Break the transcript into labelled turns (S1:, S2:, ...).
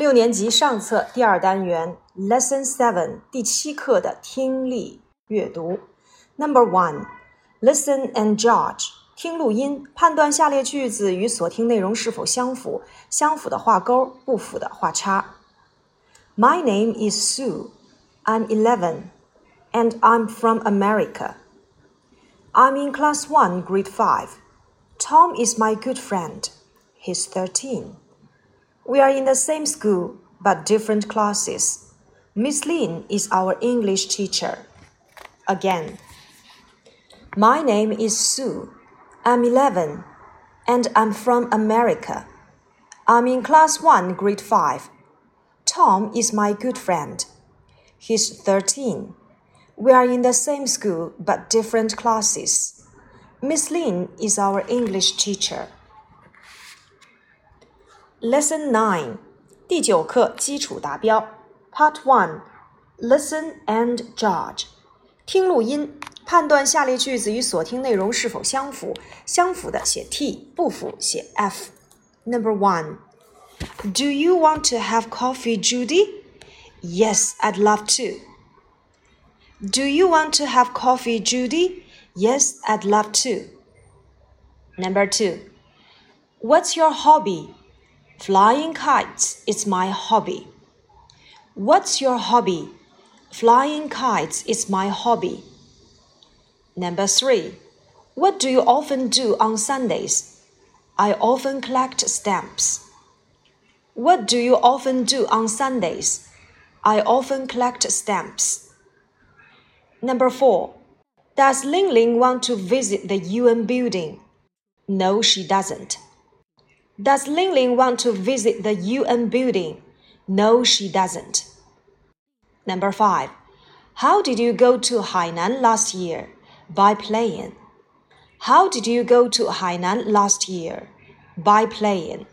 S1: 六年级上册第二单元 Lesson Seven 第七课的听力阅读。Number one, listen and judge. 听录音，判断下列句子与所听内容是否相符，相符的画勾，不符的画叉。My name is Sue. I'm 11, and I'm from America. I'm in class 1, grade 5. Tom is my good friend. He's 13. We are in the same school, but different classes. Miss Lin is our English teacher. Again. My name is Sue. I'm 11, and I'm from America. I'm in class 1, grade 5. Tom is my good friend. He's 13. We are in the same school, but different classes. Miss Lin is our English teacher. Lesson 9第九课基础达标 Part One Listen and Judge 听录音，判断下列句子与所听内容是否相符，相符的写 T，不符写 F。Number one Do you want to have coffee, Judy? Yes, I'd love to. Do you want to have coffee, Judy? Yes, I'd love to. Number two What's your hobby? Flying kites is my hobby. What's your hobby? Flying kites is my hobby. Number three. What do you often do on Sundays? I often collect stamps. What do you often do on Sundays? I often collect stamps. Number four. Does Ling Ling want to visit the UN building? No, she doesn't. Does Ling Ling want to visit the UN building? No, she doesn't. Number five. How did you go to Hainan last year? By plane. How did you go to Hainan last year? By plane.